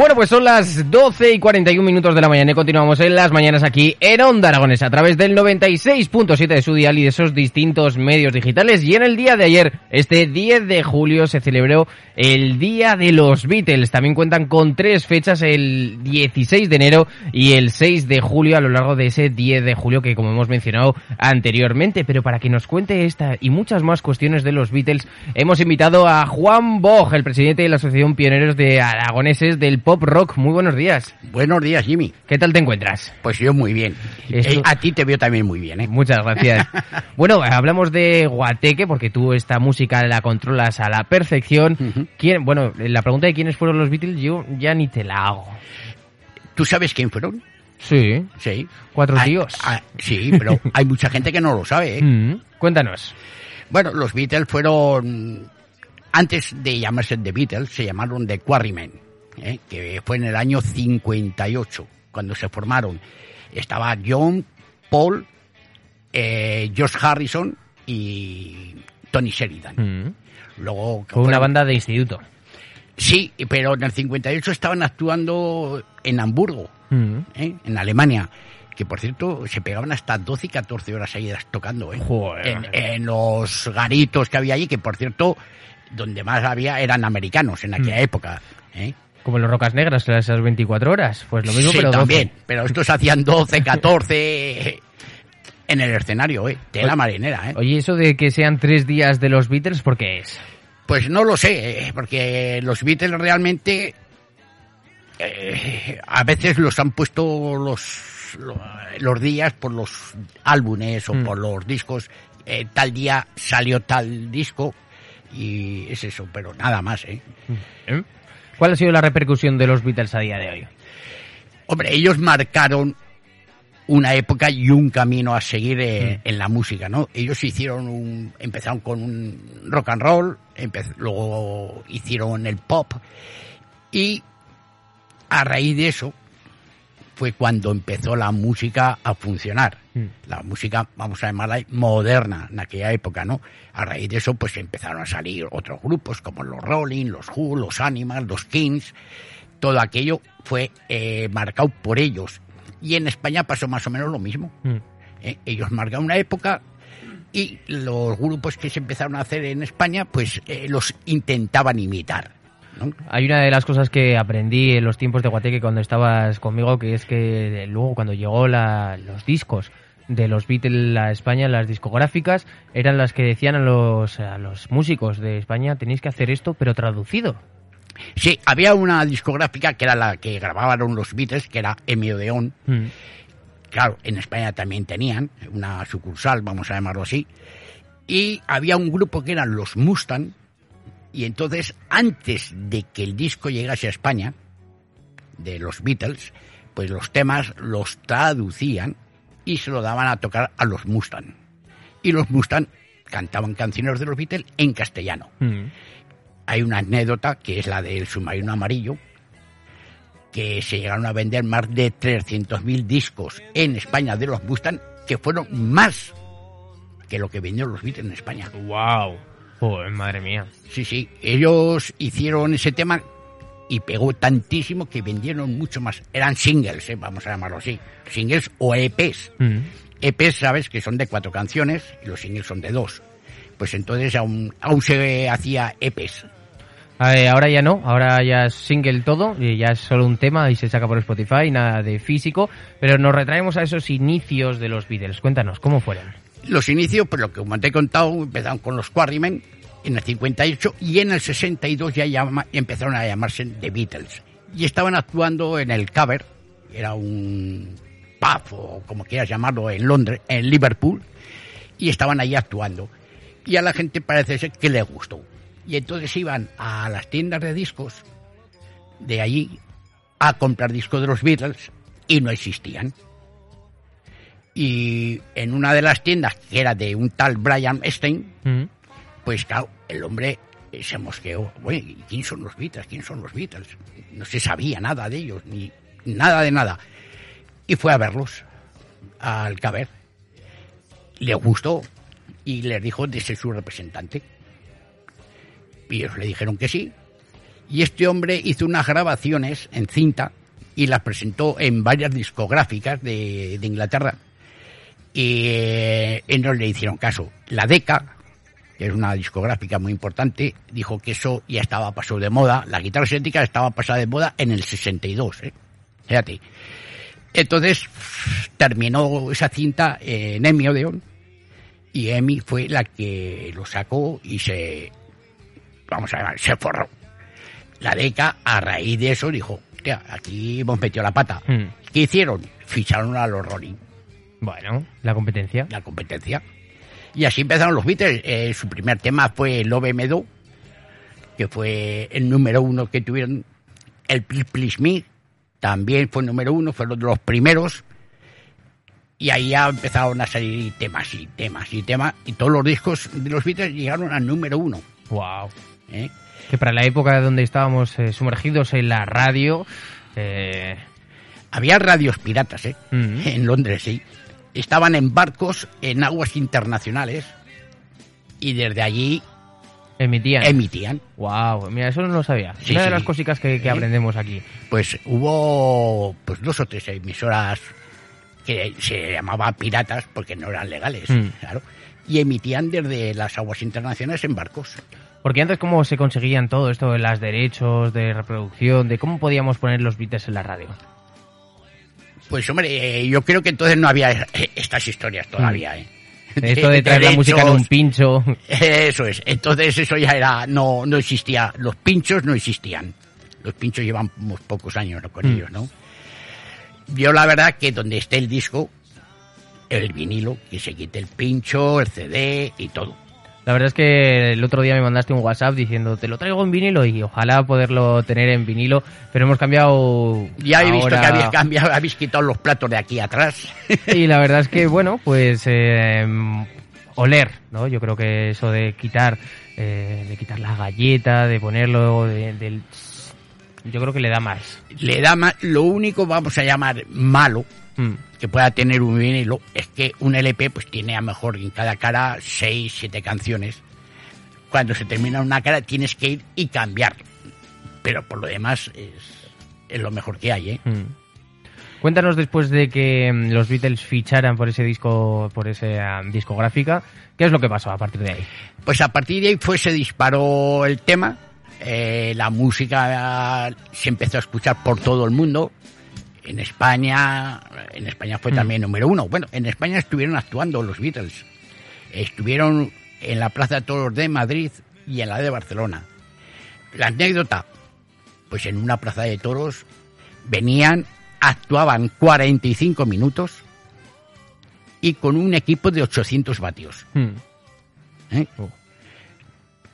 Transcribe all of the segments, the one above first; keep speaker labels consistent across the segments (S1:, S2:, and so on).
S1: Bueno, pues son las 12 y 41 minutos de la mañana y continuamos en las mañanas aquí en Onda Aragones a través del 96.7 de su dial y de esos distintos medios digitales. Y en el día de ayer, este 10 de julio, se celebró el Día de los Beatles. También cuentan con tres fechas, el 16 de enero y el 6 de julio a lo largo de ese 10 de julio que como hemos mencionado anteriormente. Pero para que nos cuente esta y muchas más cuestiones de los Beatles, hemos invitado a Juan Bog, el presidente de la Asociación Pioneros de Aragoneses del Pop Rock. Muy buenos días.
S2: Buenos días, Jimmy.
S1: ¿Qué tal te encuentras?
S2: Pues yo muy bien.
S1: Esto-
S2: Eh, a ti te veo también muy bien, ¿eh?
S1: Muchas gracias. bueno, hablamos de Guateque porque tú esta música la controlas a la perfección. ¿Quién, bueno, la pregunta de quiénes fueron los Beatles yo ya ni te la hago.
S2: ¿Tú sabes quién fueron?
S1: Sí,
S2: Sí.
S1: cuatro tíos.
S2: ah, sí, pero hay mucha gente que no lo sabe, ¿eh?
S1: Mm, Cuéntanos.
S2: Bueno, los Beatles fueron... Antes de llamarse The Beatles, se llamaron The Quarrymen, ¿eh? que fue en el año 58, cuando se formaron. Estaba John, Paul, eh, George Harrison y Tony Sheridan.
S1: Mm.
S2: Luego
S1: Fue una banda de instituto.
S2: Sí, pero en el 58 estaban actuando en Hamburgo,
S1: Mm.
S2: ¿eh? en Alemania. Que por cierto, se pegaban hasta 12 y 14 horas seguidas tocando, ¿eh? En, en los garitos que había allí, que por cierto, donde más había eran americanos en aquella
S1: Mm.
S2: época. ¿eh?
S1: Como los Rocas Negras, esas 24 horas. Pues lo mismo,
S2: sí,
S1: pero 12.
S2: también. Pero estos hacían 12, 14 en el escenario, ¿eh? Tela marinera, ¿eh?
S1: Oye, eso de que sean tres días de los Beatles, ¿por qué es?
S2: Pues no lo sé, eh, porque los Beatles realmente eh, a veces los han puesto los, lo- los días por los álbumes o
S1: Mm.
S2: por los discos. Eh, tal día salió tal disco y es eso, pero nada más, ¿eh?
S1: ¿Eh? ¿Cuál ha sido la repercusión de los Beatles a día de hoy?
S2: Hombre, ellos marcaron una época y un camino a seguir eh, en la música, ¿no? Ellos hicieron un, empezaron con un rock and roll, luego hicieron el pop y a raíz de eso fue cuando empezó la música a funcionar.
S1: Mm.
S2: La música, vamos a llamarla moderna en aquella época, ¿no? A raíz de eso, pues empezaron a salir otros grupos como los Rolling, los Who, los Animals, los Kings. Todo aquello fue eh, marcado por ellos. Y en España pasó más o menos lo mismo.
S1: Mm.
S2: ¿eh? Ellos marcaron una época y los grupos que se empezaron a hacer en España, pues eh, los intentaban imitar. ¿No?
S1: Hay una de las cosas que aprendí en los tiempos de Guateque cuando estabas conmigo, que es que luego cuando llegó la- los discos de los Beatles a España, las discográficas, eran las que decían a los, a los músicos de España, tenéis que hacer esto, pero traducido.
S2: Sí, había una discográfica que era la que grababan los Beatles, que era Emi Odeón.
S1: Mm.
S2: Claro, en España también tenían una sucursal, vamos a llamarlo así. Y había un grupo que eran los Mustang. Y entonces, antes de que el disco llegase a España, de los Beatles, pues los temas los traducían y se lo daban a tocar a los Mustang. Y los Mustang cantaban canciones de los Beatles en castellano.
S1: Mm.
S2: Hay una anécdota que es la del submarino amarillo, que se llegaron a vender más de 300.000 discos en España de los Mustang, que fueron más que lo que vendieron los Beatles en España.
S1: ¡Wow! Joder, madre mía.
S2: Sí, sí, ellos hicieron ese tema y pegó tantísimo que vendieron mucho más. Eran singles, eh, vamos a llamarlo así. Singles o EPs.
S1: Mm.
S2: EPs, sabes, que son de cuatro canciones y los singles son de dos. Pues entonces aún, aún se hacía EPs.
S1: Ahora ya no, ahora ya es single todo, y ya es solo un tema y se saca por Spotify, nada de físico, pero nos retraemos a esos inicios de los Beatles. Cuéntanos, ¿cómo fueron?
S2: Los inicios, pues lo que como te he contado, empezaron con los Quarrymen en el 58 y en el 62 ya empezaron a llamarse The Beatles. Y estaban actuando en el Cover, era un pub o como quieras llamarlo en Londres, en Liverpool, y estaban ahí actuando. Y a la gente parece ser que le gustó. Y entonces iban a las tiendas de discos de allí a comprar discos de los Beatles y no existían y en una de las tiendas, que era de un tal Brian Stein,
S1: Mm.
S2: pues claro, el hombre eh, se mosqueó. ¿y ¿quién son los Beatles? ¿Quién son los Beatles? No se sabía nada de ellos, ni nada de nada. Y fue a verlos al caber. Le gustó y les dijo de ser su representante. Y ellos le dijeron que sí. Y este hombre hizo unas grabaciones en cinta y las presentó en varias discográficas de, de Inglaterra. Y eh, no le hicieron caso. La DECA, que es una discográfica muy importante, dijo que eso ya estaba pasado de moda. La guitarra eléctrica estaba pasada de moda en el 62, ¿eh? Fíjate. Entonces terminó esa cinta en Emmy Odeon y Emmy fue la que lo sacó y se, vamos a ver, se forró. La DECA, a raíz de eso, dijo, hostia, aquí hemos metido la pata.
S1: Mm.
S2: ¿Qué hicieron? Ficharon a los Rolling,
S1: Bueno, la competencia.
S2: la competencia. Y así empezaron los Beatles. Eh, su primer tema fue Love Me Do, que fue el número uno que tuvieron. El Please Please Me también fue el número uno, fueron de los primeros. Y ahí ya empezaron a salir temas y temas y temas. Y todos los discos de los Beatles llegaron al número uno.
S1: Wow.
S2: ¿eh?
S1: Que para la época donde estábamos eh, sumergidos en la radio, eh,
S2: Había radios piratas, ¿eh? En Londres, sí. Estaban en barcos en aguas internacionales y desde allí
S1: emitían.
S2: emitían.
S1: wow, mira, eso no lo sabía.
S2: Sí,
S1: Una de
S2: sí.
S1: las cositas que, que aprendemos aquí.
S2: Pues hubo pues dos o tres emisoras que se llamaban piratas porque no eran legales,
S1: Mm.
S2: claro. Y emitían desde las aguas internacionales en barcos.
S1: Porque antes, ¿cómo se conseguían todo esto de los derechos de reproducción? De cómo podíamos poner los beats en la radio.
S2: Pues hombre, eh, yo creo que entonces no había eh, estas historias todavía, ¿eh?
S1: Esto de traer la música en un pincho.
S2: Eso es. Entonces eso ya era, no, no existía. Los pinchos no existían. Los pinchos llevan unos pocos años con
S1: Mm.
S2: ellos, ¿no? Yo la verdad que donde esté el disco, el vinilo, que se quite el pincho, el CD y todo.
S1: La verdad es que el otro día me mandaste un WhatsApp diciendo te lo traigo en vinilo y ojalá poderlo tener en vinilo, pero hemos cambiado.
S2: Ya he visto que habéis cambiado, habéis quitado los platos de aquí atrás.
S1: Y la verdad es que, bueno, pues eh, oler, ¿no? Yo creo que eso de quitar, eh, de quitar la galleta, de ponerlo de- del... Yo creo que le da más.
S2: Le da más, lo único vamos a llamar malo
S1: Mm.
S2: Que pueda tener un vinilo es que un LP pues tiene a lo mejor en cada cara seis, siete canciones. Cuando se termina una cara tienes que ir y cambiar. Pero por lo demás es, es lo mejor que hay, ¿eh?
S1: Mm. Cuéntanos después de que mm, los Beatles ficharan por ese disco, por esa discográfica, ¿qué es lo que pasó a partir de ahí?
S2: Pues a partir de ahí fue, se disparó el tema, eh, la música se empezó a escuchar por todo el mundo. En España, en España fue
S1: Mm.
S2: también número uno. Bueno, en España estuvieron actuando los Beatles. Estuvieron en la Plaza de Toros de Madrid y en la de Barcelona. La anécdota, pues en una plaza de toros venían, actuaban 45 minutos y con un equipo de 800 vatios.
S1: Mm.
S2: ¿eh?
S1: Oh.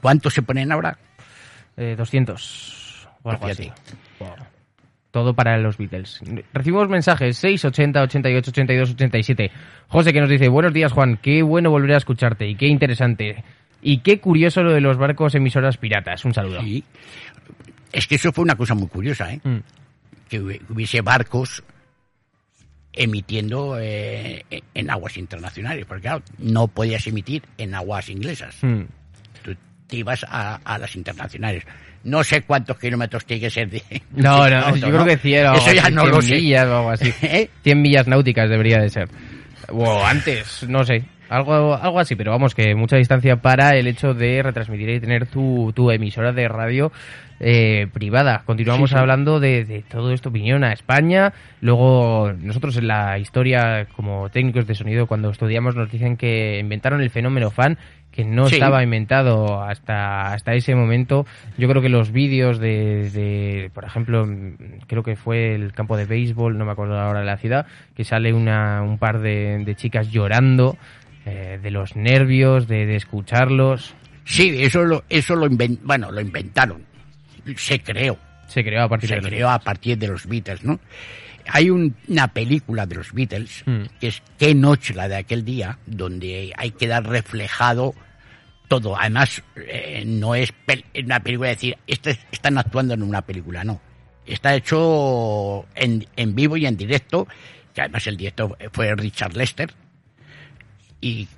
S2: ¿Cuántos se ponen ahora?
S1: Eh, 200 o algo así. Wow. Todo para los Beatles. Recibimos mensajes 680 88 82 87. José que nos dice, buenos días Juan, qué bueno volver a escucharte y qué interesante. Y qué curioso lo de los barcos emisoras piratas. Un saludo.
S2: Sí. Es que eso fue una cosa muy curiosa, ¿eh?
S1: Mm.
S2: Que hubi- hubiese barcos emitiendo eh, en aguas internacionales, porque claro, no podías emitir en aguas inglesas.
S1: Mm.
S2: Te ibas a, a las internacionales. No sé cuántos kilómetros tiene que ser de...
S1: No,
S2: de
S1: no,
S2: auto,
S1: yo creo que 100 o
S2: Eso ya
S1: así,
S2: no
S1: 100
S2: lo sé.
S1: millas o algo así.
S2: ¿Eh?
S1: 100 millas náuticas debería de ser. O antes, no sé. Algo, algo así, pero vamos, que mucha distancia para el hecho de retransmitir y tener tu, tu emisora de radio eh, privada. Continuamos
S2: Sí, sí.
S1: hablando de, de todo esto, opinión a España. Luego, nosotros en la historia, como técnicos de sonido, cuando estudiamos, nos dicen que inventaron el fenómeno fan, que no
S2: Sí.
S1: estaba inventado hasta, hasta ese momento. Yo creo que los vídeos de, de, por ejemplo, creo que fue el campo de béisbol, no me acuerdo ahora de la ciudad, que sale una, un par de, de chicas llorando eh, de los nervios, de, de escucharlos.
S2: Sí, eso lo, eso lo, bueno, lo inventaron. Se creó.
S1: Se creó a partir
S2: se
S1: de los-
S2: creó a partir de los Beatles, ¿no? Hay un- una película de los Beatles,
S1: Mm.
S2: que es Qué noche la de aquel día, donde hay que dar reflejado todo. Además, eh, no es una película de decir, este- están actuando en una película, no. Está hecho en, en vivo y en directo, que además el director fue Richard Lester, y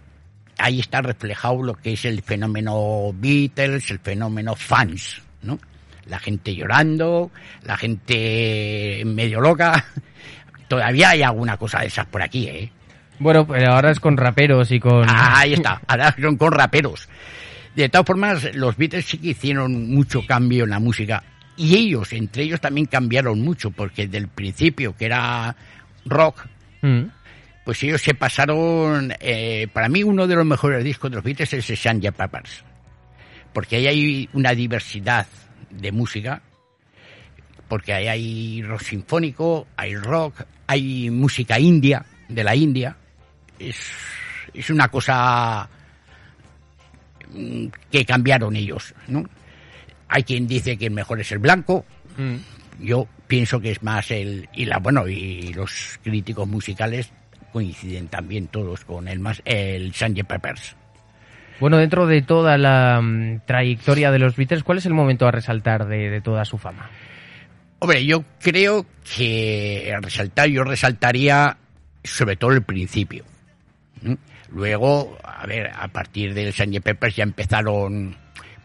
S2: ahí está reflejado lo que es el fenómeno Beatles, el fenómeno fans, ¿no? La gente llorando, la gente medio loca. Todavía hay alguna cosa de esas por aquí, ¿eh?
S1: Bueno, pero ahora es con raperos y con...
S2: Ah, ahí está, ahora son con raperos. De todas formas, los Beatles sí que hicieron mucho cambio en la música. Y ellos, entre ellos también cambiaron mucho, porque del principio, que era rock,
S1: Mm.
S2: pues ellos se pasaron... eh, para mí uno de los mejores discos de los Beatles es Sgt. Peppers. Porque ahí hay una diversidad de música. Porque ahí hay rock sinfónico, hay rock, hay música india, de la India. Es, es una cosa mm, que cambiaron ellos, ¿no? Hay quien dice que el mejor es el blanco,
S1: Mm.
S2: yo pienso que es más el y la bueno y los críticos musicales coinciden también todos con el más el Sgt. Peppers.
S1: Bueno, dentro de toda la mm, trayectoria de los Beatles, ¿cuál es el momento a resaltar de, de toda su fama?
S2: Hombre, yo creo que resaltar yo resaltaría sobre todo el principio. ¿Mm? Luego, a ver, a partir del Sgt. Peppers ya empezaron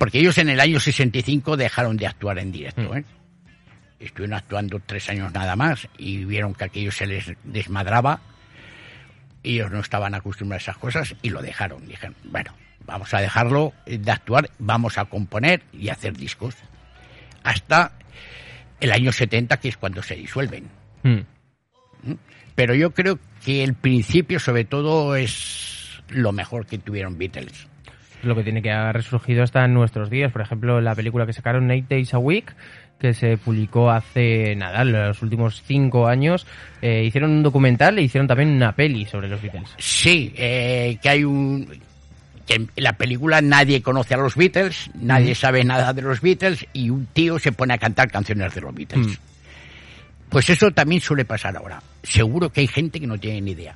S2: porque ellos en el año 65 dejaron de actuar en directo, ¿eh? Estuvieron actuando tres años nada más y vieron que aquello se les desmadraba. Ellos no estaban acostumbrados a esas cosas y lo dejaron. Dijeron, bueno, vamos a dejarlo de actuar, vamos a componer y hacer discos. Hasta el año 70, que es cuando se disuelven.
S1: Mm.
S2: Pero yo creo que el principio, sobre todo, es lo mejor que tuvieron Beatles.
S1: Lo que tiene que haber resurgido hasta nuestros días. Por ejemplo, la película que sacaron, Eight Days a Week, que se publicó hace nada, los últimos cinco años. Eh, hicieron un documental e hicieron también una peli sobre los Beatles.
S2: Sí, eh, que hay un... que en la película nadie conoce a los Beatles, nadie sabe nada de los Beatles y un tío se pone a cantar canciones de los Beatles.
S1: Mm.
S2: Pues eso también suele pasar ahora. Seguro que hay gente que no tiene ni idea.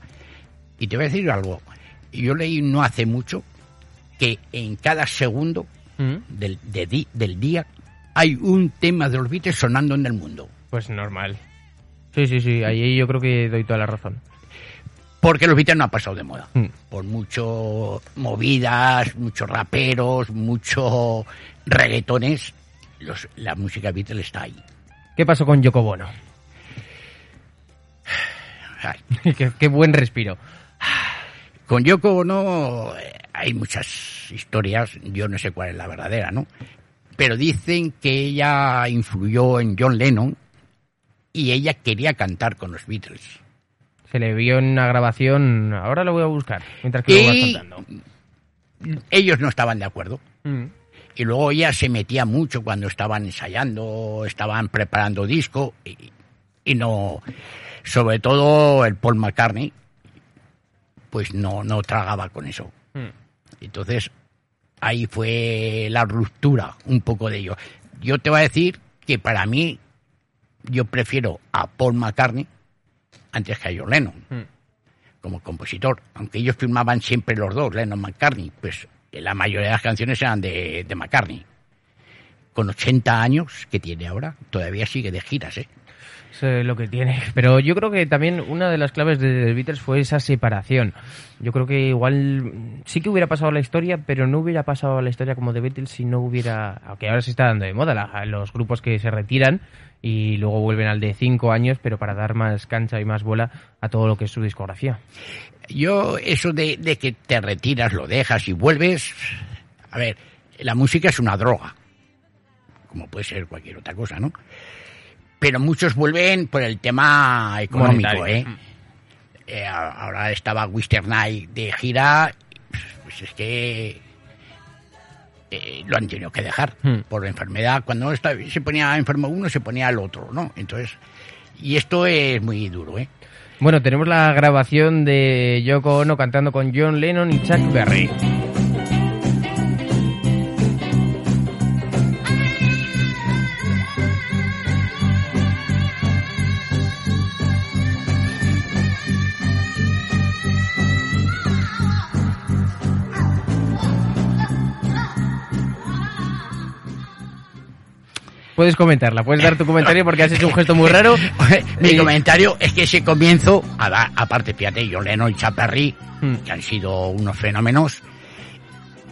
S2: Y te voy a decir algo. Yo leí no hace mucho que en cada segundo
S1: Mm.
S2: del, de di- del día hay un tema de los Beatles sonando en el mundo.
S1: Pues normal. Sí, sí, sí, ahí yo creo que doy toda la razón.
S2: Porque los Beatles no han pasado de moda.
S1: Mm.
S2: Por mucho movidas, muchos raperos, mucho reggaetones, los, la música Beatles está ahí.
S1: ¿Qué pasó con Yoko Bono?
S2: Ay,
S1: qué, qué buen respiro.
S2: Con Yoko Ono eh, hay muchas historias, yo no sé cuál es la verdadera, ¿no? Pero dicen que ella influyó en John Lennon y ella quería cantar con los Beatles.
S1: Se le vio en una grabación, ahora lo voy a buscar, mientras que lo vas
S2: Y
S1: contando.
S2: ellos no estaban de acuerdo.
S1: Mm.
S2: Y luego ella se metía mucho cuando estaban ensayando, estaban preparando disco y, y no, sobre todo el Paul McCartney, pues no, no tragaba con eso.
S1: Mm.
S2: Entonces, ahí fue la ruptura un poco de ello. Yo te voy a decir que para mí, yo prefiero a Paul McCartney antes que a John Lennon
S1: Mm.
S2: como compositor, aunque ellos firmaban siempre los dos, Lennon McCartney, pues la mayoría de las canciones eran de, de McCartney. Con 80 años que tiene ahora, todavía sigue de giras, ¿eh?
S1: Es lo que tiene. Pero yo creo que también una de las claves de The Beatles fue esa separación. Yo creo que igual sí que hubiera pasado la historia, pero no hubiera pasado la historia como The Beatles si no hubiera... Aunque ahora se está dando de moda la- los grupos que se retiran y luego vuelven al de cinco años, pero para dar más cancha y más bola a todo lo que es su discografía.
S2: Yo, eso de, de que te retiras, lo dejas y vuelves. A ver, la música es una droga, como puede ser cualquier otra cosa, ¿no? Pero muchos vuelven por el tema económico. ¿eh? Eh, a- ahora estaba Wister Night de gira, pues es que eh, lo han tenido que dejar
S1: Hmm.
S2: por enfermedad. Cuando está- se ponía enfermo uno, se ponía el otro, ¿no? Entonces, y esto es muy duro, ¿eh?
S1: Bueno, tenemos la grabación de Yoko Ono cantando con John Lennon y Chuck Berry. Puedes comentarla, puedes dar tu comentario porque has hecho un gesto muy raro.
S2: Mi comentario es que ese comienzo, aparte, fíjate, John Lennon y Chaperry,
S1: Hmm.
S2: que han sido unos fenómenos,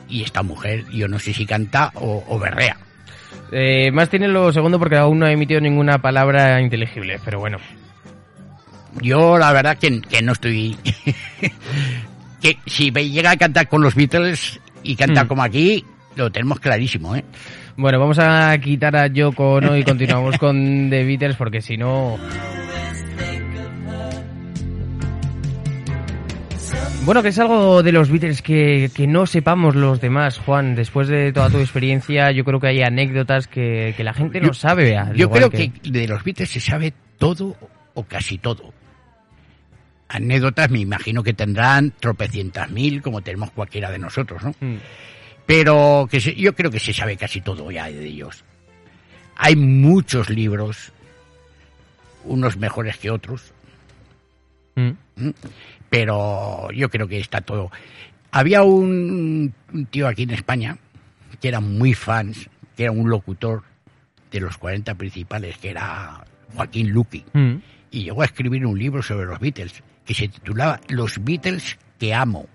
S2: y esta mujer, yo no sé si canta o, o berrea.
S1: Eh, más tiene lo segundo porque aún no ha emitido ninguna palabra inteligible, pero bueno.
S2: Yo la verdad que, que no estoy... que si me llega a cantar con los Beatles y cantar
S1: Mm.
S2: como aquí, lo tenemos clarísimo, ¿eh?
S1: Bueno, vamos a quitar a Yoko Ono y continuamos con The Beatles porque si no... Bueno, que es algo de los Beatles que, que no sepamos los demás, Juan. Después de toda tu experiencia, yo creo que hay anécdotas que, que la gente no
S2: Yo-
S1: sabe.
S2: Yo creo que... de los Beatles se sabe todo o casi todo. Anécdotas me imagino que tendrán tropecientas mil como tenemos cualquiera de nosotros, ¿no?
S1: Mm.
S2: Pero que se- yo creo que se sabe casi todo ya de ellos. Hay muchos libros, unos mejores que otros,
S1: Mm.
S2: ¿m? pero yo creo que está todo. Había un, un tío aquí en España que era muy fans, que era un locutor de los 40 principales, que era Joaquín Luqui,
S1: Mm.
S2: y llegó a escribir un libro sobre los Beatles, que se titulaba Los Beatles que amo.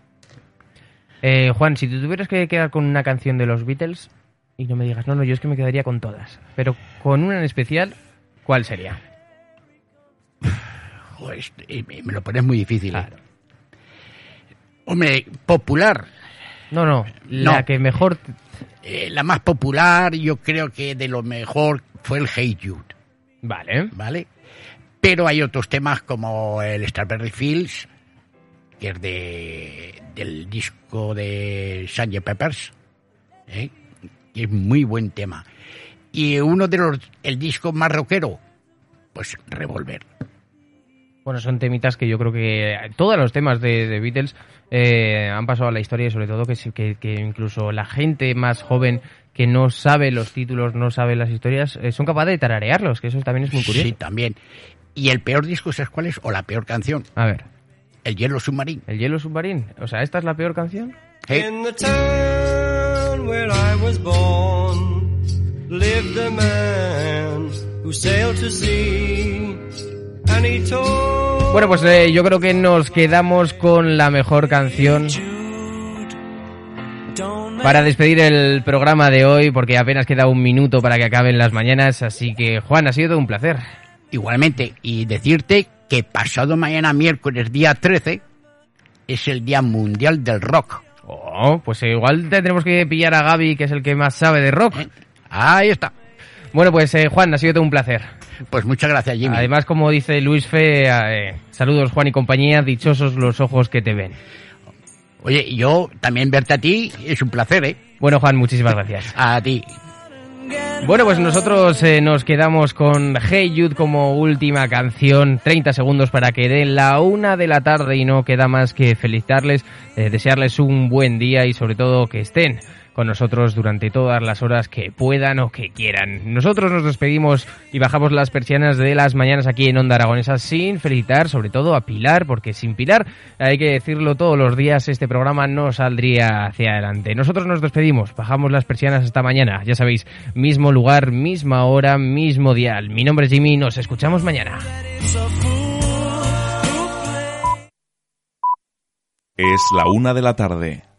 S1: Eh, Juan, si te tuvieras que quedar con una canción de los Beatles y no me digas, no, no, yo es que me quedaría con todas, pero con una en especial, ¿cuál sería?
S2: Joder, me lo pones muy difícil. ¿eh?
S1: Claro.
S2: Hombre, popular.
S1: No, no, la
S2: No.
S1: que mejor...
S2: Eh, la más popular, yo creo que de lo mejor fue el Hey Jude,
S1: Vale.
S2: ¿vale? Pero hay otros temas como el Strawberry Fields, que es de, del disco de Sgt. Peppers, ¿eh? que es muy buen tema. Y uno de los, el disco más rockero, pues Revolver.
S1: Bueno, son temitas que yo creo que todos los temas de, de Beatles eh, han pasado a la historia y sobre todo que, que incluso la gente más joven que no sabe los títulos, no sabe las historias, eh, son capaces de tararearlos, que eso también es muy curioso.
S2: Sí, también. Y el peor disco, ¿sabes cuál es? O la peor canción,
S1: A ver,
S2: el Hielo Submarino.
S1: ¿el Yellow Submarine? O sea, ¿esta es la peor canción?
S3: In the town where I was born lived a man who sailed to sea and he told
S1: Bueno, pues eh, yo creo que nos quedamos con la mejor canción para despedir el programa de hoy, porque apenas queda un minuto para que acaben las mañanas. Así que, Juan, ha sido todo un placer.
S2: Igualmente, y decirte que pasado mañana miércoles día 13 es el Día Mundial del Rock.
S1: Oh, pues igual tendremos que pillar a Gaby, que es el que más sabe de rock.
S2: ¿eh? Ahí está.
S1: Bueno, pues eh, Juan, ha sido todo un placer.
S2: Pues muchas gracias, Jimmy.
S1: Además, como dice Luis Fe, eh, saludos Juan y compañía, dichosos los ojos que te ven.
S2: Oye, yo también verte a ti es un placer, ¿eh?
S1: Bueno, Juan, muchísimas gracias.
S2: A ti.
S1: Bueno, pues nosotros eh, nos quedamos con Hey Jude como última canción, 30 segundos para que den la una de la tarde y no queda más que felicitarles, eh, desearles un buen día y sobre todo que estén con nosotros durante todas las horas que puedan o que quieran. Nosotros nos despedimos y bajamos las persianas de las mañanas aquí en Onda Aragonesa sin felicitar sobre todo a Pilar, porque sin Pilar, hay que decirlo todos los días, este programa no saldría hacia adelante. Nosotros nos despedimos, bajamos las persianas hasta mañana, ya sabéis, mismo lugar, misma hora, mismo dial. Mi nombre es Jimmy, nos escuchamos mañana.
S4: Es la una de la tarde.